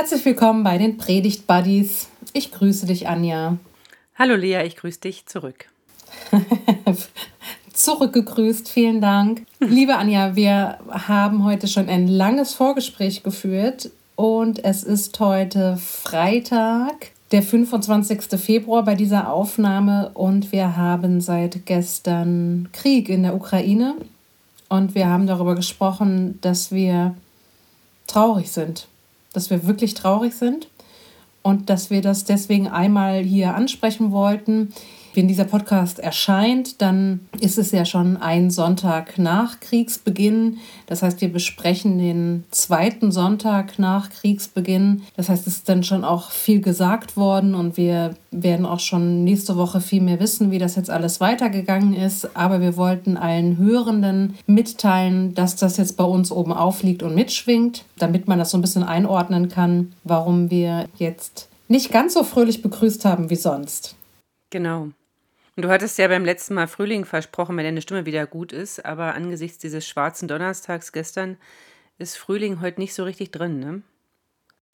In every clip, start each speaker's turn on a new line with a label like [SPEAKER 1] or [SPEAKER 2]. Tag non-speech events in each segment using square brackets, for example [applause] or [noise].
[SPEAKER 1] Herzlich willkommen bei den Predigt Buddies. Ich grüße dich, Anja.
[SPEAKER 2] Hallo Lea, ich grüße dich zurück. [laughs]
[SPEAKER 1] Zurückgegrüßt, vielen Dank. Liebe Anja, wir haben heute schon ein langes Vorgespräch geführt und es ist heute Freitag, der 25. Februar bei dieser Aufnahme und wir haben seit gestern Krieg in der Ukraine und wir haben darüber gesprochen, dass wir traurig sind, dass wir wirklich traurig sind und dass wir das deswegen einmal hier ansprechen wollten. Wenn dieser Podcast erscheint, dann ist es ja schon ein Sonntag nach Kriegsbeginn. Das heißt, wir besprechen den zweiten Sonntag nach Kriegsbeginn. Das heißt, es ist dann schon auch viel gesagt worden und wir werden auch schon nächste Woche viel mehr wissen, wie das jetzt alles weitergegangen ist. Aber wir wollten allen Hörenden mitteilen, dass das jetzt bei uns oben aufliegt und mitschwingt, damit man das so ein bisschen einordnen kann, warum wir jetzt nicht ganz so fröhlich begrüßt haben wie sonst.
[SPEAKER 2] Genau. Du hattest ja beim letzten Mal Frühling versprochen, wenn deine Stimme wieder gut ist, aber angesichts dieses schwarzen Donnerstags gestern ist Frühling heute nicht so richtig drin, ne?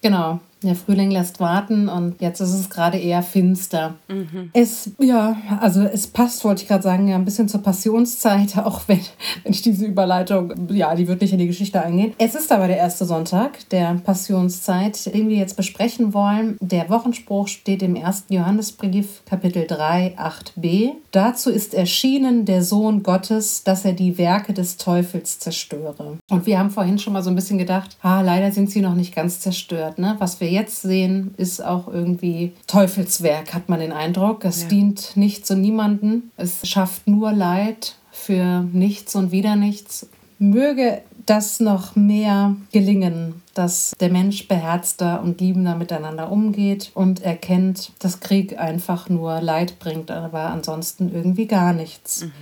[SPEAKER 1] Genau, der Frühling lässt warten und jetzt ist es gerade eher finster. Mhm. Es, ja, also es passt, wollte ich gerade sagen, ja, ein bisschen zur Passionszeit, [laughs] auch wenn, wenn ich diese Überleitung, ja, die wird nicht in die Geschichte eingehen. Es ist aber der erste Sonntag der Passionszeit, den wir jetzt besprechen wollen. Der Wochenspruch steht im ersten Johannesbrief, Kapitel 3, 8b. Dazu ist erschienen der Sohn Gottes, dass er die Werke des Teufels zerstöre. Und wir haben vorhin schon mal so ein bisschen gedacht, ah, leider sind sie noch nicht ganz zerstört. Ne? Was wir jetzt sehen, ist auch irgendwie Teufelswerk, hat man den Eindruck. Es ja. dient nicht zu niemanden. Es schafft nur Leid für nichts und wieder nichts. Möge das noch mehr gelingen, dass der Mensch beherzter und liebender miteinander umgeht und erkennt, dass Krieg einfach nur Leid bringt, aber ansonsten irgendwie gar nichts. Mhm.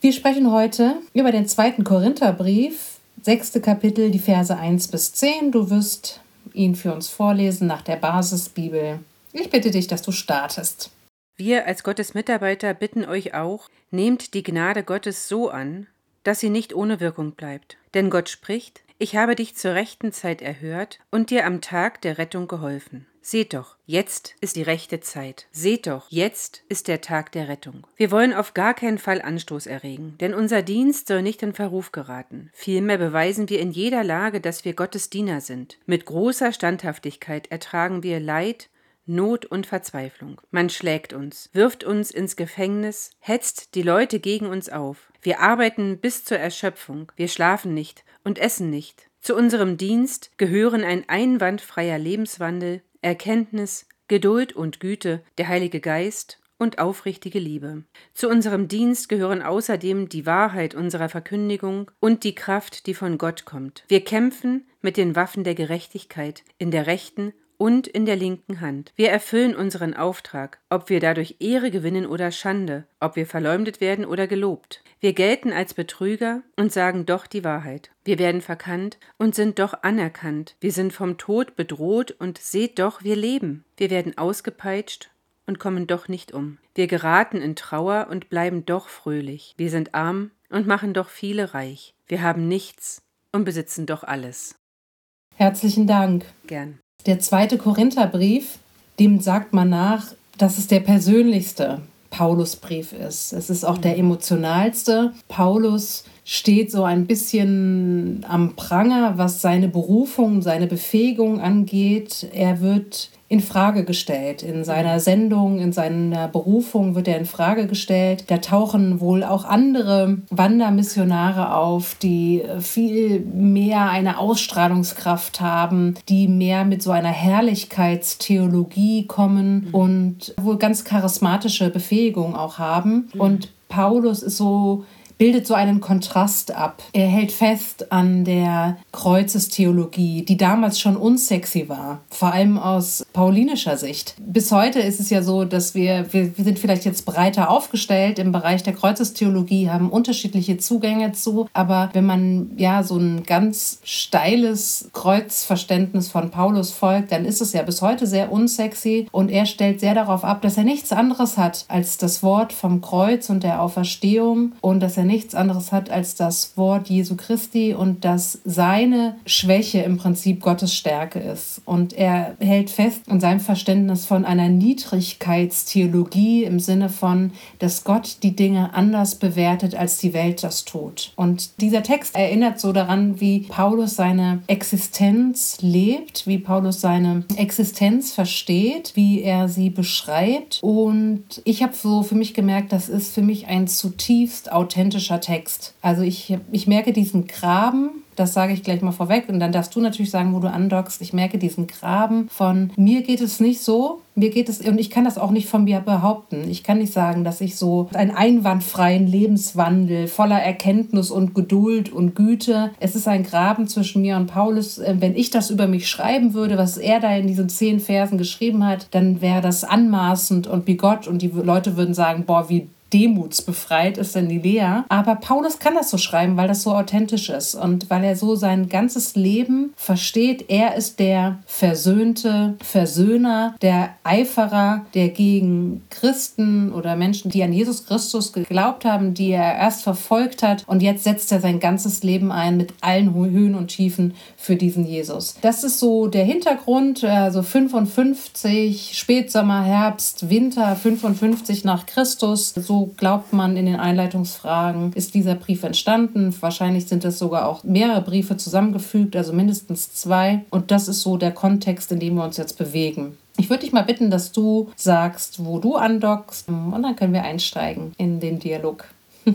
[SPEAKER 1] Wir sprechen heute über den zweiten Korintherbrief, sechste Kapitel, die Verse 1 bis 10. Du wirst ihn für uns vorlesen nach der Basisbibel. Ich bitte dich, dass du startest.
[SPEAKER 2] Wir als Gottes Mitarbeiter bitten euch auch, nehmt die Gnade Gottes so an, dass sie nicht ohne Wirkung bleibt. Denn Gott spricht, ich habe dich zur rechten Zeit erhört und dir am Tag der Rettung geholfen. Seht doch, jetzt ist die rechte Zeit. Seht doch, jetzt ist der Tag der Rettung. Wir wollen auf gar keinen Fall Anstoß erregen, denn unser Dienst soll nicht in Verruf geraten. Vielmehr beweisen wir in jeder Lage, dass wir Gottes Diener sind. Mit großer Standhaftigkeit ertragen wir Leid, Not und Verzweiflung. Man schlägt uns, wirft uns ins Gefängnis, hetzt die Leute gegen uns auf. Wir arbeiten bis zur Erschöpfung, wir schlafen nicht und essen nicht. Zu unserem Dienst gehören ein einwandfreier Lebenswandel, Erkenntnis, Geduld und Güte, der Heilige Geist und aufrichtige Liebe. Zu unserem Dienst gehören außerdem die Wahrheit unserer Verkündigung und die Kraft, die von Gott kommt. Wir kämpfen mit den Waffen der Gerechtigkeit in der rechten und in der linken Hand. Wir erfüllen unseren Auftrag, ob wir dadurch Ehre gewinnen oder Schande, ob wir verleumdet werden oder gelobt. Wir gelten als Betrüger und sagen doch die Wahrheit. Wir werden verkannt und sind doch anerkannt. Wir sind vom Tod bedroht und seht doch, wir leben. Wir werden ausgepeitscht und kommen doch nicht um. Wir geraten in Trauer und bleiben doch fröhlich. Wir sind arm und machen doch viele reich. Wir haben nichts und besitzen doch alles.
[SPEAKER 1] Herzlichen Dank.
[SPEAKER 2] Gern.
[SPEAKER 1] Der zweite Korintherbrief, dem sagt man nach, dass es der persönlichste Paulusbrief ist. Es ist auch der emotionalste. Paulus steht so ein bisschen am Pranger, was seine Berufung, seine Befähigung angeht. Er wird in Frage gestellt. In seiner Sendung, in seiner Berufung wird er in Frage gestellt. Da tauchen wohl auch andere Wandermissionare auf, die viel mehr eine Ausstrahlungskraft haben, die mehr mit so einer Herrlichkeitstheologie kommen und wohl ganz charismatische Befähigung auch haben. Und Paulus ist so bildet so einen Kontrast ab. Er hält fest an der Kreuzestheologie, die damals schon unsexy war, vor allem aus paulinischer Sicht. Bis heute ist es ja so, dass wir, wir, wir sind vielleicht jetzt breiter aufgestellt im Bereich der Kreuzestheologie, haben unterschiedliche Zugänge zu, aber wenn man ja so ein ganz steiles Kreuzverständnis von Paulus folgt, dann ist es ja bis heute sehr unsexy und er stellt sehr darauf ab, dass er nichts anderes hat als das Wort vom Kreuz und der Auferstehung und dass er er nichts anderes hat als das Wort Jesu Christi und dass seine Schwäche im Prinzip Gottes Stärke ist. Und er hält fest an seinem Verständnis von einer Niedrigkeitstheologie im Sinne von, dass Gott die Dinge anders bewertet, als die Welt das tut. Und dieser Text erinnert so daran, wie Paulus seine Existenz lebt, wie Paulus seine Existenz versteht, wie er sie beschreibt. Und ich habe so für mich gemerkt, das ist für mich ein zutiefst authentischer Text. Also ich, ich merke diesen Graben, das sage ich gleich mal vorweg. Und dann darfst du natürlich sagen, wo du andockst. Ich merke diesen Graben von mir geht es nicht so. Mir geht es, und ich kann das auch nicht von mir behaupten. Ich kann nicht sagen, dass ich so einen einwandfreien Lebenswandel voller Erkenntnis und Geduld und Güte. Es ist ein Graben zwischen mir und Paulus. Äh, wenn ich das über mich schreiben würde, was er da in diesen zehn Versen geschrieben hat, dann wäre das anmaßend und bigott und die Leute würden sagen, boah, wie demutsbefreit ist denn die Lea. Aber Paulus kann das so schreiben, weil das so authentisch ist und weil er so sein ganzes Leben versteht. Er ist der versöhnte Versöhner, der Eiferer, der gegen Christen oder Menschen, die an Jesus Christus geglaubt haben, die er erst verfolgt hat. Und jetzt setzt er sein ganzes Leben ein mit allen Höhen und Tiefen für diesen Jesus. Das ist so der Hintergrund, also 55, Spätsommer, Herbst, Winter, 55 nach Christus. So glaubt man in den Einleitungsfragen, ist dieser Brief entstanden. Wahrscheinlich sind es sogar auch mehrere Briefe zusammengefügt, also mindestens zwei. Und das ist so der Kontext, in dem wir uns jetzt bewegen. Ich würde dich mal bitten, dass du sagst, wo du andockst und dann können wir einsteigen in den Dialog. [laughs]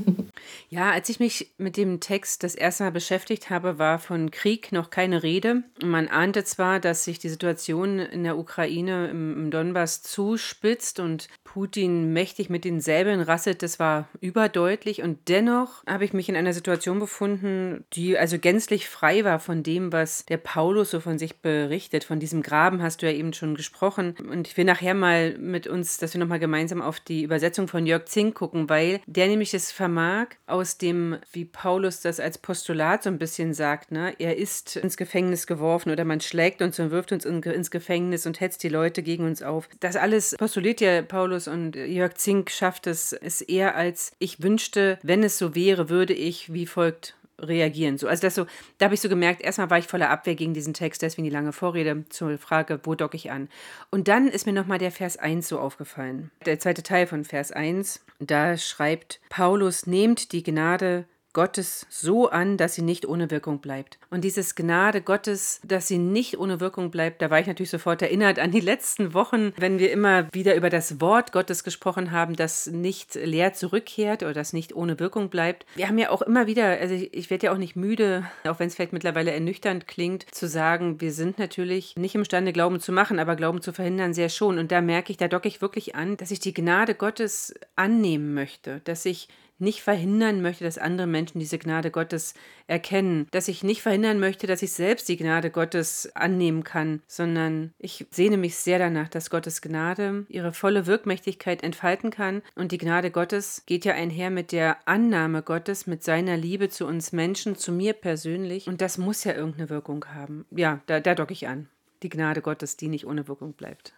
[SPEAKER 2] Ja, als ich mich mit dem Text das erste Mal beschäftigt habe, war von Krieg noch keine Rede. Man ahnte zwar, dass sich die Situation in der Ukraine im, Donbass zuspitzt und Putin mächtig mit den Säbeln rasselt, das war überdeutlich. Und dennoch habe ich mich in einer Situation befunden, die also gänzlich frei war von dem, was der Paulus so von sich berichtet. Von diesem Graben hast du ja eben schon gesprochen. Und ich will nachher mal mit uns, dass wir nochmal gemeinsam auf die Übersetzung von Jörg Zink gucken, weil der nämlich es vermag, aus dem, wie Paulus das als Postulat so ein bisschen sagt, ne? er ist ins Gefängnis geworfen oder man schlägt uns und wirft uns in, ins Gefängnis und hetzt die Leute gegen uns auf. Das alles postuliert ja Paulus und Jörg Zink schafft es, es eher als ich wünschte, wenn es so wäre, würde ich wie folgt reagieren. So, also das so, da habe ich so gemerkt, erstmal war ich voller Abwehr gegen diesen Text, deswegen die lange Vorrede zur Frage, wo docke ich an. Und dann ist mir nochmal der Vers 1 so aufgefallen. Der zweite Teil von Vers 1, da schreibt Paulus, nehmt die Gnade Gottes so an, dass sie nicht ohne Wirkung bleibt. Und dieses Gnade Gottes, dass sie nicht ohne Wirkung bleibt, da war ich natürlich sofort erinnert an die [laughs] letzten Wochen, wenn wir immer wieder über das Wort Gottes gesprochen haben, das nicht leer zurückkehrt oder das nicht ohne Wirkung bleibt. Wir haben ja auch immer wieder, also ich, ich werde ja auch nicht müde, auch wenn es vielleicht mittlerweile ernüchternd klingt, zu sagen, wir sind natürlich nicht imstande, Glauben zu machen, aber Glauben zu verhindern sehr schon. Und da merke ich, da docke ich wirklich an, dass ich die Gnade Gottes annehmen möchte, dass ich nicht verhindern möchte, dass andere Menschen diese Gnade Gottes erkennen, dass ich nicht verhindern möchte, dass ich selbst die Gnade Gottes annehmen kann, sondern ich sehne mich sehr danach, dass Gottes Gnade ihre volle Wirkmächtigkeit entfalten kann und die Gnade Gottes geht ja einher mit der Annahme Gottes, mit seiner Liebe zu uns Menschen, zu mir persönlich und das muss ja irgendeine Wirkung haben. Ja, da, da docke ich an. Die Gnade Gottes, die nicht ohne Wirkung bleibt.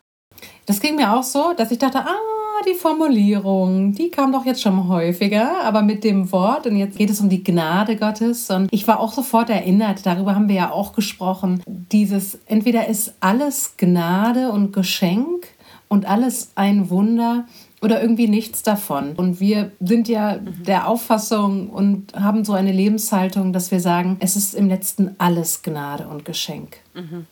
[SPEAKER 1] Das ging mir auch so, dass ich dachte, ah, die Formulierung, die kam doch jetzt schon häufiger, aber mit dem Wort und jetzt geht es um die Gnade Gottes und ich war auch sofort erinnert, darüber haben wir ja auch gesprochen, dieses entweder ist alles Gnade und Geschenk und alles ein Wunder oder irgendwie nichts davon. Und wir sind ja der Auffassung und haben so eine Lebenshaltung, dass wir sagen, es ist im letzten alles Gnade und Geschenk. Mhm.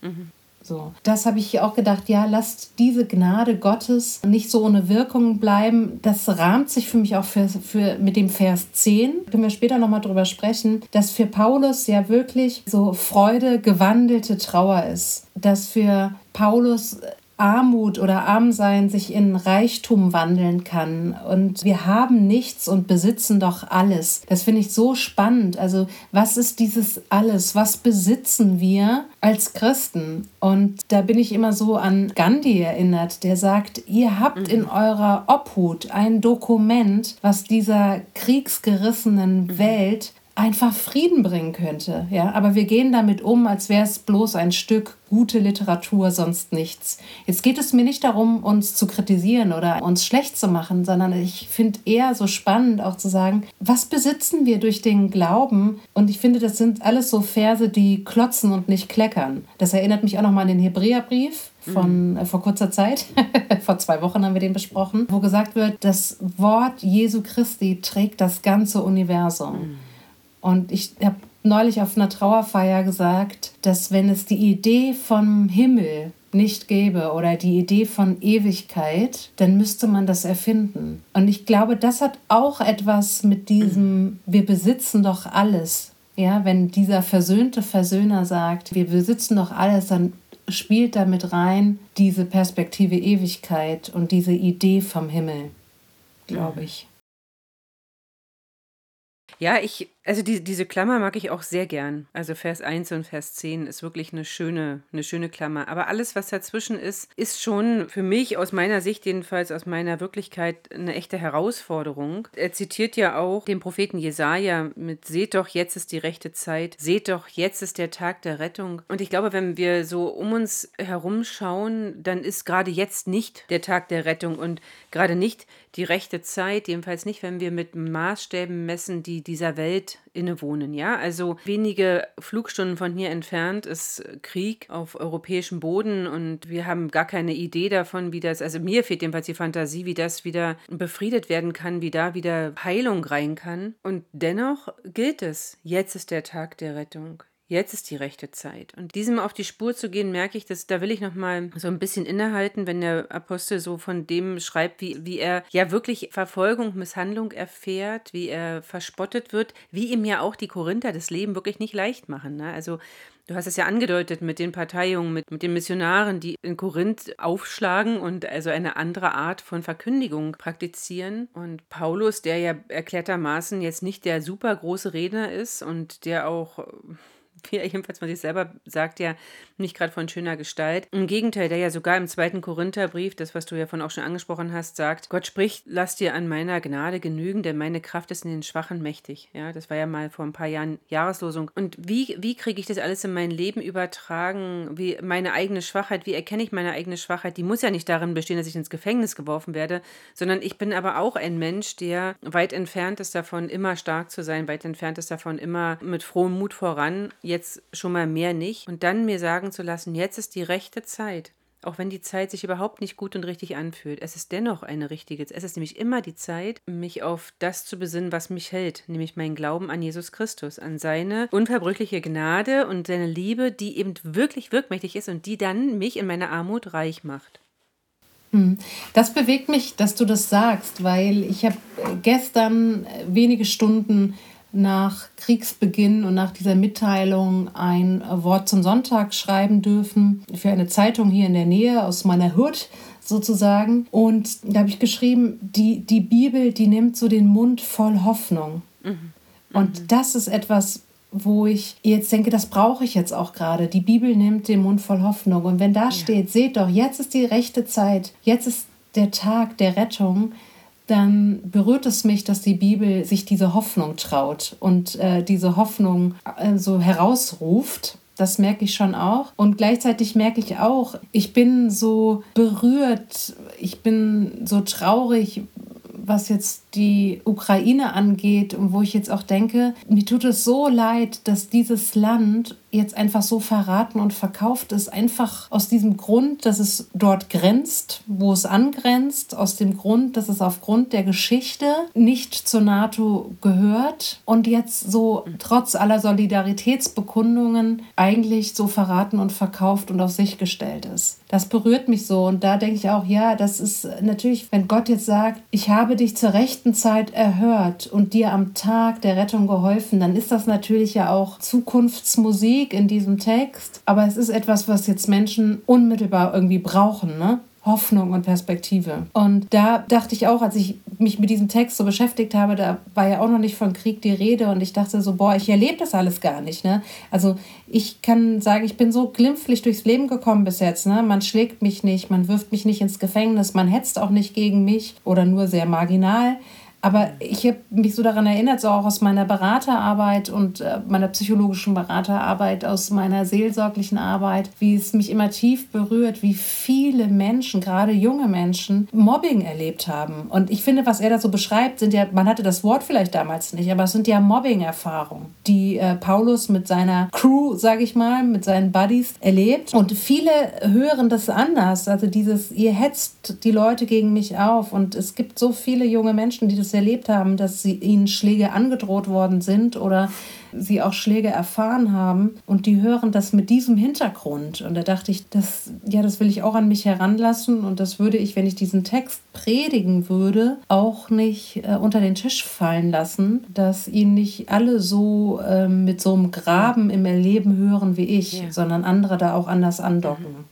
[SPEAKER 1] Mhm. So, das habe ich auch gedacht, ja, lasst diese Gnade Gottes nicht so ohne Wirkung bleiben. Das rahmt sich für mich auch für, für mit dem Vers 10. Können wir später nochmal drüber sprechen, dass für Paulus ja wirklich so Freude gewandelte Trauer ist. Dass für Paulus Armut oder Armsein sich in Reichtum wandeln kann. Und wir haben nichts und besitzen doch alles. Das finde ich so spannend. Also was ist dieses alles? Was besitzen wir als Christen? Und da bin ich immer so an Gandhi erinnert, der sagt, ihr habt in mhm. eurer Obhut ein Dokument, was dieser kriegsgerissenen mhm. Welt einfach Frieden bringen könnte. Ja? Aber wir gehen damit um, als wäre es bloß ein Stück gute Literatur, sonst nichts. Jetzt geht es mir nicht darum, uns zu kritisieren oder uns schlecht zu machen, sondern ich finde eher so spannend auch zu sagen, was besitzen wir durch den Glauben? Und ich finde, das sind alles so Verse, die klotzen und nicht kleckern. Das erinnert mich auch nochmal an den Hebräerbrief von mhm. äh, vor kurzer Zeit, [laughs] vor zwei Wochen haben wir den besprochen, wo gesagt wird, das Wort Jesu Christi trägt das ganze Universum. Mhm. Und ich habe neulich auf einer Trauerfeier gesagt, dass wenn es die Idee vom Himmel nicht gäbe oder die Idee von Ewigkeit, dann müsste man das erfinden. Und ich glaube, das hat auch etwas mit diesem, wir besitzen doch alles. Ja, wenn dieser versöhnte Versöhner sagt, wir besitzen doch alles, dann spielt damit rein diese Perspektive Ewigkeit und diese Idee vom Himmel, glaube ich.
[SPEAKER 2] Ja, ich, also die, diese Klammer mag ich auch sehr gern. Also Vers 1 und Vers 10 ist wirklich eine schöne, eine schöne Klammer. Aber alles, was dazwischen ist, ist schon für mich, aus meiner Sicht jedenfalls, aus meiner Wirklichkeit, eine echte Herausforderung. Er zitiert ja auch den Propheten Jesaja mit: Seht doch, jetzt ist die rechte Zeit. Seht doch, jetzt ist der Tag der Rettung. Und ich glaube, wenn wir so um uns herum schauen, dann ist gerade jetzt nicht der Tag der Rettung und gerade nicht die rechte Zeit, jedenfalls nicht, wenn wir mit Maßstäben messen, die dieser Welt innewohnen. Ja, also wenige Flugstunden von hier entfernt ist Krieg auf europäischem Boden und wir haben gar keine Idee davon, wie das, also mir fehlt jedenfalls die Fantasie, wie das wieder befriedet werden kann, wie da wieder Heilung rein kann. Und dennoch gilt es, jetzt ist der Tag der Rettung. Jetzt ist die rechte Zeit. Und diesem auf die Spur zu gehen, merke ich, dass da will ich noch mal so ein bisschen innehalten, wenn der Apostel so von dem schreibt, wie, wie er ja wirklich Verfolgung, Misshandlung erfährt, wie er verspottet wird, wie ihm ja auch die Korinther das Leben wirklich nicht leicht machen. Ne? Also Du hast es ja angedeutet mit den Parteiungen, mit, mit den Missionaren, die in Korinth aufschlagen und also eine andere Art von Verkündigung praktizieren. Und Paulus, der ja erklärtermaßen jetzt nicht der super große Redner ist und der auch wie er jedenfalls von sich selber sagt, ja nicht gerade von schöner Gestalt. Im Gegenteil, der ja sogar im zweiten Korintherbrief, das, was du ja von auch schon angesprochen hast, sagt, Gott spricht, lass dir an meiner Gnade genügen, denn meine Kraft ist in den Schwachen mächtig. Ja, das war ja mal vor ein paar Jahren Jahreslosung. Und wie, wie kriege ich das alles in mein Leben übertragen? Wie meine eigene Schwachheit, wie erkenne ich meine eigene Schwachheit? Die muss ja nicht darin bestehen, dass ich ins Gefängnis geworfen werde, sondern ich bin aber auch ein Mensch, der weit entfernt ist davon, immer stark zu sein, weit entfernt ist davon, immer mit frohem Mut voran jetzt schon mal mehr nicht. Und dann mir sagen zu lassen, jetzt ist die rechte Zeit. Auch wenn die Zeit sich überhaupt nicht gut und richtig anfühlt. Es ist dennoch eine richtige Zeit. Es ist nämlich immer die Zeit, mich auf das zu besinnen, was mich hält, nämlich mein Glauben an Jesus Christus, an seine unverbrüchliche Gnade und seine Liebe, die eben wirklich wirkmächtig ist und die dann mich in meiner Armut reich macht.
[SPEAKER 1] Hm. Das bewegt mich, dass du das sagst, weil ich habe gestern wenige Stunden nach Kriegsbeginn und nach dieser Mitteilung ein Wort zum Sonntag schreiben dürfen für eine Zeitung hier in der Nähe aus meiner Hut sozusagen. Und da habe ich geschrieben, die, die Bibel, die nimmt so den Mund voll Hoffnung. Mhm. Und mhm. das ist etwas, wo ich jetzt denke, das brauche ich jetzt auch gerade. Die Bibel nimmt den Mund voll Hoffnung. Und wenn da ja. steht, seht doch, jetzt ist die rechte Zeit, jetzt ist der Tag der Rettung, dann berührt es mich, dass die Bibel sich diese Hoffnung traut und äh, diese Hoffnung äh, so herausruft. Das merke ich schon auch. Und gleichzeitig merke ich auch, ich bin so berührt, ich bin so traurig, was jetzt die Ukraine angeht und wo ich jetzt auch denke, mir tut es so leid, dass dieses Land jetzt einfach so verraten und verkauft ist, einfach aus diesem Grund, dass es dort grenzt, wo es angrenzt, aus dem Grund, dass es aufgrund der Geschichte nicht zur NATO gehört und jetzt so trotz aller Solidaritätsbekundungen eigentlich so verraten und verkauft und auf sich gestellt ist. Das berührt mich so und da denke ich auch, ja, das ist natürlich, wenn Gott jetzt sagt, ich habe dich zur rechten Zeit erhört und dir am Tag der Rettung geholfen, dann ist das natürlich ja auch Zukunftsmusik Musik in diesem Text, aber es ist etwas, was jetzt Menschen unmittelbar irgendwie brauchen, ne? Hoffnung und Perspektive. Und da dachte ich auch, als ich mich mit diesem Text so beschäftigt habe, da war ja auch noch nicht von Krieg die Rede und ich dachte so, boah, ich erlebe das alles gar nicht. Ne? Also ich kann sagen, ich bin so glimpflich durchs Leben gekommen bis jetzt. Ne? Man schlägt mich nicht, man wirft mich nicht ins Gefängnis, man hetzt auch nicht gegen mich oder nur sehr marginal. Aber ich habe mich so daran erinnert, so auch aus meiner Beraterarbeit und äh, meiner psychologischen Beraterarbeit, aus meiner seelsorglichen Arbeit, wie es mich immer tief berührt, wie viele Menschen, gerade junge Menschen, Mobbing erlebt haben. Und ich finde, was er da so beschreibt, sind ja, man hatte das Wort vielleicht damals nicht, aber es sind ja Mobbing-Erfahrungen, die äh, Paulus mit seiner Crew, sage ich mal, mit seinen Buddies erlebt. Und viele hören das anders. Also dieses, ihr hetzt die Leute gegen mich auf. Und es gibt so viele junge Menschen, die das erlebt haben, dass sie, ihnen Schläge angedroht worden sind oder sie auch Schläge erfahren haben und die hören das mit diesem Hintergrund. Und da dachte ich, das, ja, das will ich auch an mich heranlassen und das würde ich, wenn ich diesen Text predigen würde, auch nicht äh, unter den Tisch fallen lassen, dass ihn nicht alle so äh, mit so einem Graben im Erleben hören wie ich, ja. sondern andere da auch anders andocken. Mhm.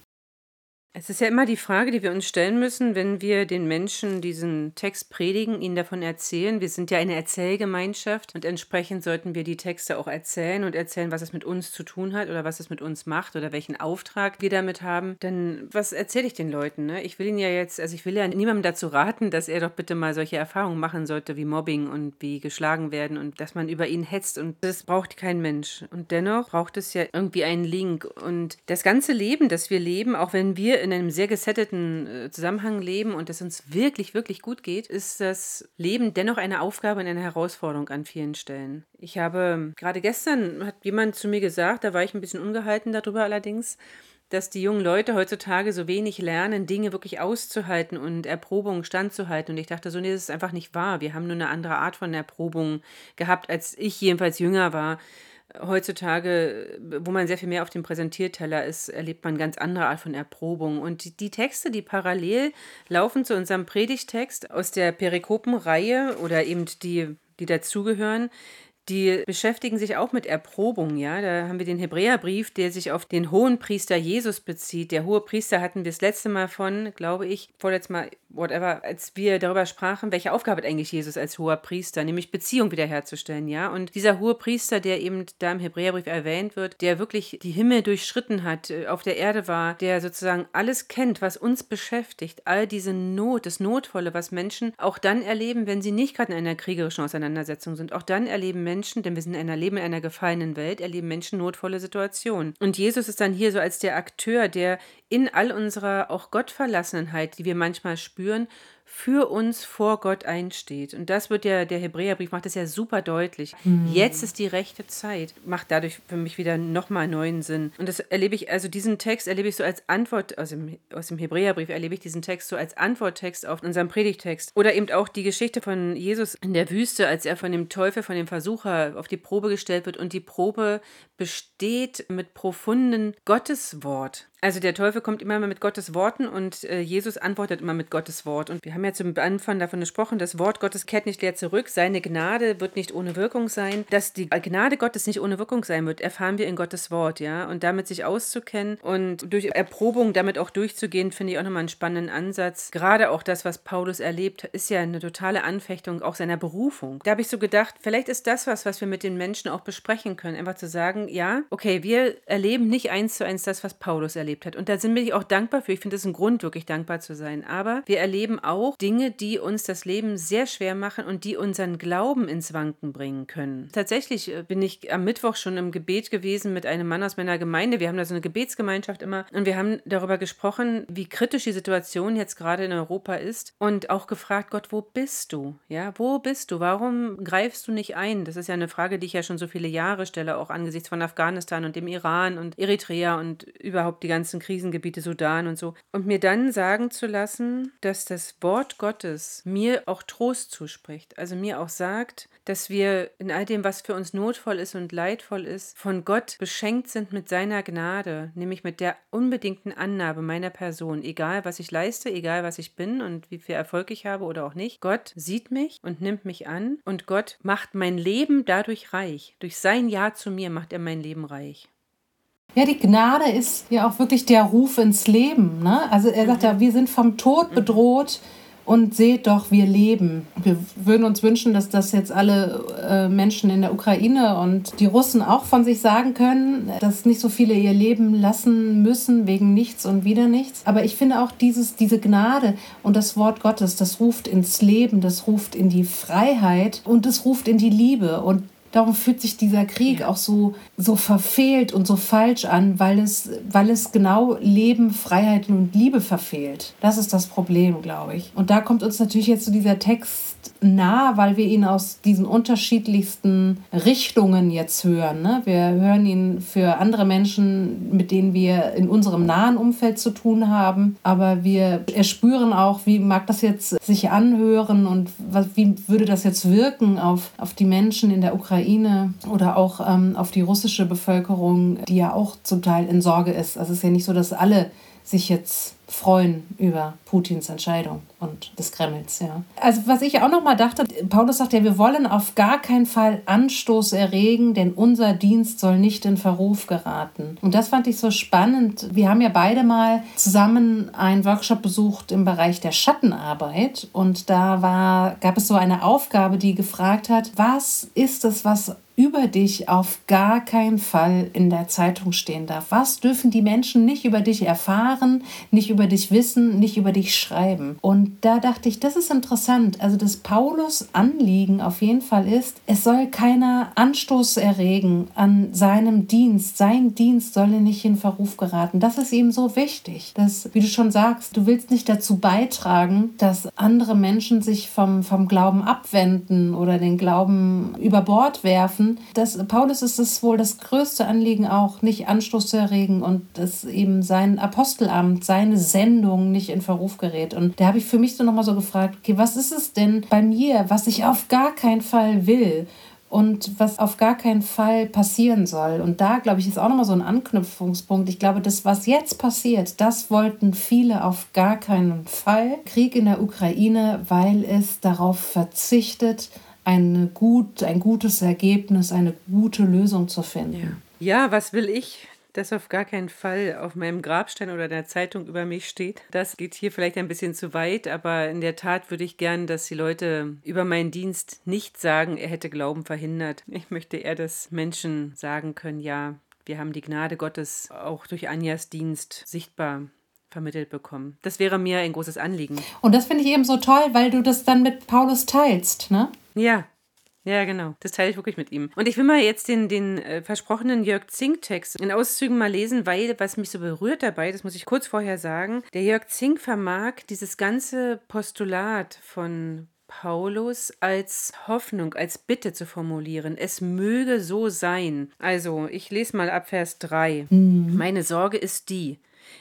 [SPEAKER 2] Es ist ja immer die Frage, die wir uns stellen müssen, wenn wir den Menschen diesen Text predigen, ihnen davon erzählen. Wir sind ja eine Erzählgemeinschaft und entsprechend sollten wir die Texte auch erzählen und erzählen, was es mit uns zu tun hat oder was es mit uns macht oder welchen Auftrag wir damit haben. Denn was erzähle ich den Leuten? Ne? Ich will ihnen ja jetzt, also ich will ja niemandem dazu raten, dass er doch bitte mal solche Erfahrungen machen sollte wie Mobbing und wie geschlagen werden und dass man über ihn hetzt und das braucht kein Mensch. Und dennoch braucht es ja irgendwie einen Link und das ganze Leben, das wir leben, auch wenn wir in einem sehr gesetteten äh, Zusammenhang leben und es uns wirklich, wirklich gut geht, ist das Leben dennoch eine Aufgabe und eine Herausforderung an vielen Stellen. Ich habe gerade gestern hat jemand zu mir gesagt, da war ich ein bisschen ungehalten darüber allerdings, dass die jungen Leute heutzutage so wenig lernen, Dinge wirklich auszuhalten und Erprobungen standzuhalten. Und ich dachte so, nee, das ist einfach nicht wahr. Wir haben nur eine andere Art von Erprobung gehabt, als ich jedenfalls jünger war heutzutage, wo man sehr viel mehr auf dem Präsentierteller ist, erlebt man ganz andere Art von Erprobung. Und die, die Texte, die parallel laufen zu unserem Predigtext aus der Perikopenreihe oder eben die, die dazugehören, die beschäftigen sich auch mit Erprobung, ja. Da haben wir den Hebräerbrief, der sich auf den hohen Priester Jesus bezieht. Der hohe Priester hatten wir das letzte Mal von, glaube ich, vorletztes Mal, whatever, als wir darüber sprachen, welche Aufgabe hat eigentlich Jesus als hoher Priester, nämlich Beziehung wiederherzustellen, ja. Und dieser hohe Priester, der eben da im Hebräerbrief erwähnt wird, der wirklich die Himmel durchschritten hat, äh, auf der Erde war, der sozusagen alles kennt, was uns beschäftigt, all diese Not, das Notvolle, was Menschen auch dann erleben, wenn sie nicht gerade in einer kriegerischen Auseinandersetzung sind. Auch dann erleben Menschen, Menschen, denn wir sind in einer, leben in einer gefallenen Welt, erleben Menschen notvolle Situationen. Und Jesus ist dann hier so als der Akteur, der in all unserer auch Gottverlassenheit, die wir manchmal spüren, für uns vor Gott einsteht. Und das wird ja, der Hebräerbrief macht das ja super deutlich. Mhm. Jetzt ist die rechte Zeit. Macht dadurch für mich wieder nochmal neuen Sinn. Und das erlebe ich, also diesen Text erlebe ich so als Antwort, aus dem, aus dem Hebräerbrief erlebe ich diesen Text so als Antworttext auf unseren Predigtext. Oder eben auch die Geschichte von Jesus in der Wüste, als er von dem Teufel, von dem Versucher auf die Probe gestellt wird. Und die Probe besteht mit profunden Gotteswort. Also der Teufel kommt immer mit Gottes Worten und äh, Jesus antwortet immer mit Gottes Wort. Und wir haben ja zum Anfang davon gesprochen, das Wort Gottes kehrt nicht leer zurück, seine Gnade wird nicht ohne Wirkung sein. Dass die Gnade Gottes nicht ohne Wirkung sein wird, erfahren wir in Gottes Wort, ja. Und damit sich auszukennen und durch Erprobung damit auch durchzugehen, finde ich auch nochmal einen spannenden Ansatz. Gerade auch das, was Paulus erlebt, ist ja eine totale Anfechtung auch seiner Berufung. Da habe ich so gedacht, vielleicht ist das was, was wir mit den Menschen auch besprechen können. Einfach zu sagen, ja, okay, wir erleben nicht eins zu eins das, was Paulus erlebt erlebt hat. Und da sind wir auch dankbar für. Ich finde es ein Grund, wirklich dankbar zu sein. Aber wir erleben auch Dinge, die uns das Leben sehr schwer machen und die unseren Glauben ins Wanken bringen können. Tatsächlich äh, bin ich am Mittwoch schon im Gebet gewesen mit einem Mann aus meiner Gemeinde. Wir haben da so eine Gebetsgemeinschaft immer und wir haben darüber gesprochen, wie kritisch die Situation jetzt gerade in Europa ist und auch gefragt, Gott, wo bist du? Ja, wo bist du? Warum greifst du nicht ein? Das ist ja eine Frage, die ich ja schon so viele Jahre stelle, auch angesichts von Afghanistan und dem Iran und Eritrea und überhaupt die ganze ganzen Krisengebiete, Sudan und so. Und mir dann sagen zu lassen, dass das Wort Gottes mir auch Trost zuspricht. Also mir auch sagt, dass wir in all dem, was für uns notvoll ist und leidvoll ist, von Gott beschenkt sind mit seiner Gnade, nämlich mit der unbedingten Annahme meiner Person, egal was ich leiste, egal was ich bin und wie viel Erfolg ich habe oder auch nicht. Gott sieht mich und nimmt mich an und Gott macht mein Leben dadurch reich. Durch sein Ja zu mir macht er mein Leben reich.
[SPEAKER 1] Ja, die Gnade ist ja auch wirklich der Ruf ins Leben. Ne? Also er sagt ja, wir sind vom Tod bedroht und seht doch, wir leben. Wir würden uns wünschen, dass das jetzt alle äh, Menschen in der Ukraine und die Russen auch von sich sagen können, dass nicht so viele ihr Leben lassen müssen wegen nichts und wieder nichts. Aber ich finde auch dieses, diese Gnade und das Wort Gottes, das ruft ins Leben, das ruft in die Freiheit und es ruft in die Liebe. Und Darum fühlt sich dieser Krieg auch so, so verfehlt und so falsch an, weil es, weil es genau Leben, Freiheit und Liebe verfehlt. Das ist das Problem, glaube ich. Und da kommt uns natürlich jetzt so dieser Text nah, weil wir ihn aus diesen unterschiedlichsten Richtungen jetzt hören. Ne? Wir hören ihn für andere Menschen, mit denen wir in unserem nahen Umfeld zu tun haben, aber wir erspüren auch, wie mag das jetzt sich anhören und was, wie würde das jetzt wirken auf, auf die Menschen in der Ukraine oder auch ähm, auf die russische Bevölkerung, die ja auch zum Teil in Sorge ist. Also es ist ja nicht so, dass alle sich jetzt freuen über Putins Entscheidung und des Kremls. Ja. Also was ich auch noch mal dachte, Paulus sagt ja, wir wollen auf gar keinen Fall Anstoß erregen, denn unser Dienst soll nicht in Verruf geraten. Und das fand ich so spannend. Wir haben ja beide mal zusammen einen Workshop besucht im Bereich der Schattenarbeit und da war, gab es so eine Aufgabe, die gefragt hat, was ist es, was über dich auf gar keinen Fall in der Zeitung stehen darf. Was dürfen die Menschen nicht über dich erfahren, nicht über dich wissen, nicht über dich schreiben? Und da dachte ich, das ist interessant. Also das Paulus Anliegen auf jeden Fall ist, es soll keiner Anstoß erregen an seinem Dienst. Sein Dienst solle nicht in Verruf geraten. Das ist ihm so wichtig. Dass, wie du schon sagst, du willst nicht dazu beitragen, dass andere Menschen sich vom, vom Glauben abwenden oder den Glauben über Bord werfen das, Paulus ist es wohl das größte Anliegen auch, nicht Anstoß zu erregen und dass eben sein Apostelamt, seine Sendung nicht in Verruf gerät. Und da habe ich für mich so nochmal so gefragt, okay, was ist es denn bei mir, was ich auf gar keinen Fall will? und was auf gar keinen Fall passieren soll. Und da, glaube ich, ist auch nochmal so ein Anknüpfungspunkt. Ich glaube, das, was jetzt passiert, das wollten viele auf gar keinen Fall. Krieg in der Ukraine, weil es darauf verzichtet, eine gut, ein gutes Ergebnis, eine gute Lösung zu finden.
[SPEAKER 2] Ja. ja, was will ich? Das auf gar keinen Fall auf meinem Grabstein oder der Zeitung über mich steht. Das geht hier vielleicht ein bisschen zu weit, aber in der Tat würde ich gern, dass die Leute über meinen Dienst nicht sagen, er hätte Glauben verhindert. Ich möchte eher, dass Menschen sagen können, ja, wir haben die Gnade Gottes auch durch Anjas Dienst sichtbar vermittelt bekommen. Das wäre mir ein großes Anliegen.
[SPEAKER 1] Und das finde ich eben so toll, weil du das dann mit Paulus teilst, ne?
[SPEAKER 2] Ja, ja, genau. Das teile ich wirklich mit ihm. Und ich will mal jetzt den, den äh, versprochenen Jörg Zink-Text in Auszügen mal lesen, weil was mich so berührt dabei, das muss ich kurz vorher sagen, der Jörg Zink vermag dieses ganze Postulat von Paulus als Hoffnung, als Bitte zu formulieren. Es möge so sein. Also, ich lese mal ab Vers 3. Mhm. Meine Sorge ist die,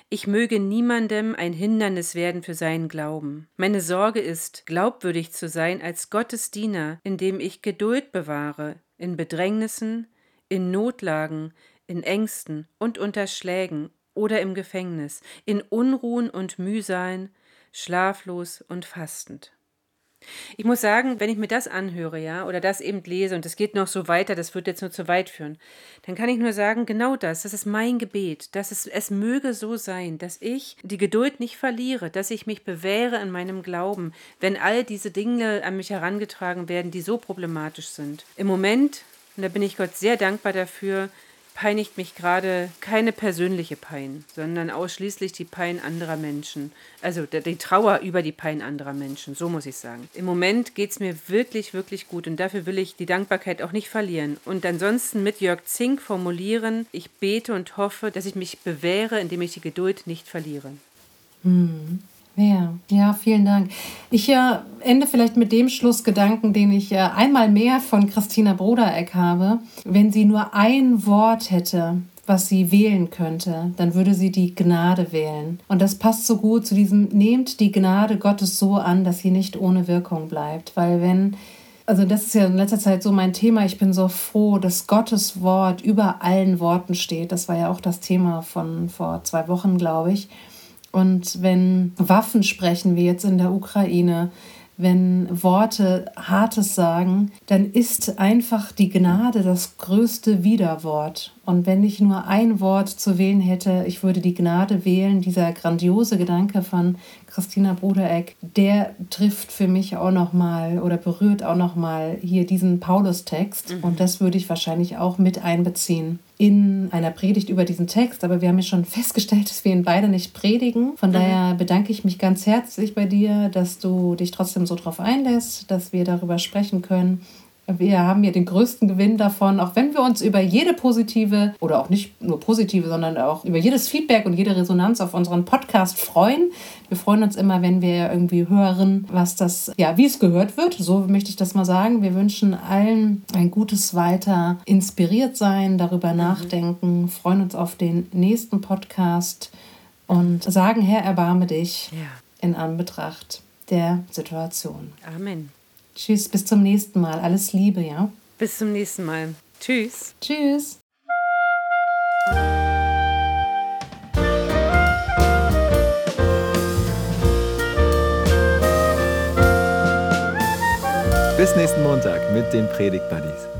[SPEAKER 2] ich möge niemandem ein Hindernis werden für seinen Glauben. Meine Sorge ist, glaubwürdig zu sein als Gottes Diener, indem ich Geduld bewahre in Bedrängnissen, in Notlagen, in Ängsten und unter Schlägen oder im Gefängnis, in Unruhen und Mühsalen, schlaflos und fastend. Ich muss sagen, wenn ich mir das anhöre, ja, oder das eben lese und es geht noch so weiter, das wird jetzt nur zu weit führen, dann kann ich nur sagen, genau das, das ist mein Gebet, dass es, es möge so sein, dass ich die Geduld nicht verliere, dass ich mich bewähre in meinem Glauben, wenn all diese Dinge an mich herangetragen werden, die so problematisch sind. Im Moment, und da bin ich Gott sehr dankbar dafür, peinigt mich gerade keine persönliche Pein, sondern ausschließlich die Pein anderer Menschen. Also die Trauer über die Pein anderer Menschen, so muss ich sagen. Im Moment geht es mir wirklich, wirklich gut und dafür will ich die Dankbarkeit auch nicht verlieren. Und ansonsten mit Jörg Zink formulieren, ich bete und hoffe, dass ich mich bewähre, indem ich die Geduld nicht verliere.
[SPEAKER 1] Hm. Ja, ja, vielen Dank. Ich äh, ende vielleicht mit dem Schlussgedanken, den ich äh, einmal mehr von Christina Brodereck habe. Wenn sie nur ein Wort hätte, was sie wählen könnte, dann würde sie die Gnade wählen. Und das passt so gut zu diesem, nehmt die Gnade Gottes so an, dass sie nicht ohne Wirkung bleibt. Weil wenn, also das ist ja in letzter Zeit so mein Thema, ich bin so froh, dass Gottes Wort über allen Worten steht. Das war ja auch das Thema von vor zwei Wochen, glaube ich. Und wenn Waffen sprechen, wie jetzt in der Ukraine, wenn Worte Hartes sagen, dann ist einfach die Gnade das größte Widerwort. Und wenn ich nur ein Wort zu wählen hätte, ich würde die Gnade wählen. Dieser grandiose Gedanke von Christina Brudereck, der trifft für mich auch noch mal oder berührt auch noch mal hier diesen Paulus-Text. Mhm. Und das würde ich wahrscheinlich auch mit einbeziehen in einer Predigt über diesen Text, aber wir haben ja schon festgestellt, dass wir ihn beide nicht predigen. Von mhm. daher bedanke ich mich ganz herzlich bei dir, dass du dich trotzdem so drauf einlässt, dass wir darüber sprechen können wir haben ja den größten Gewinn davon, auch wenn wir uns über jede positive oder auch nicht nur positive, sondern auch über jedes Feedback und jede Resonanz auf unseren Podcast freuen. Wir freuen uns immer, wenn wir irgendwie hören, was das, ja, wie es gehört wird. So möchte ich das mal sagen. Wir wünschen allen ein gutes Weiter, inspiriert sein, darüber mhm. nachdenken, freuen uns auf den nächsten Podcast und sagen, Herr, erbarme dich ja. in Anbetracht der Situation.
[SPEAKER 2] Amen.
[SPEAKER 1] Tschüss, bis zum nächsten Mal. Alles Liebe, ja?
[SPEAKER 2] Bis zum nächsten Mal. Tschüss.
[SPEAKER 1] Tschüss.
[SPEAKER 3] Bis nächsten Montag mit den Predigt Buddies.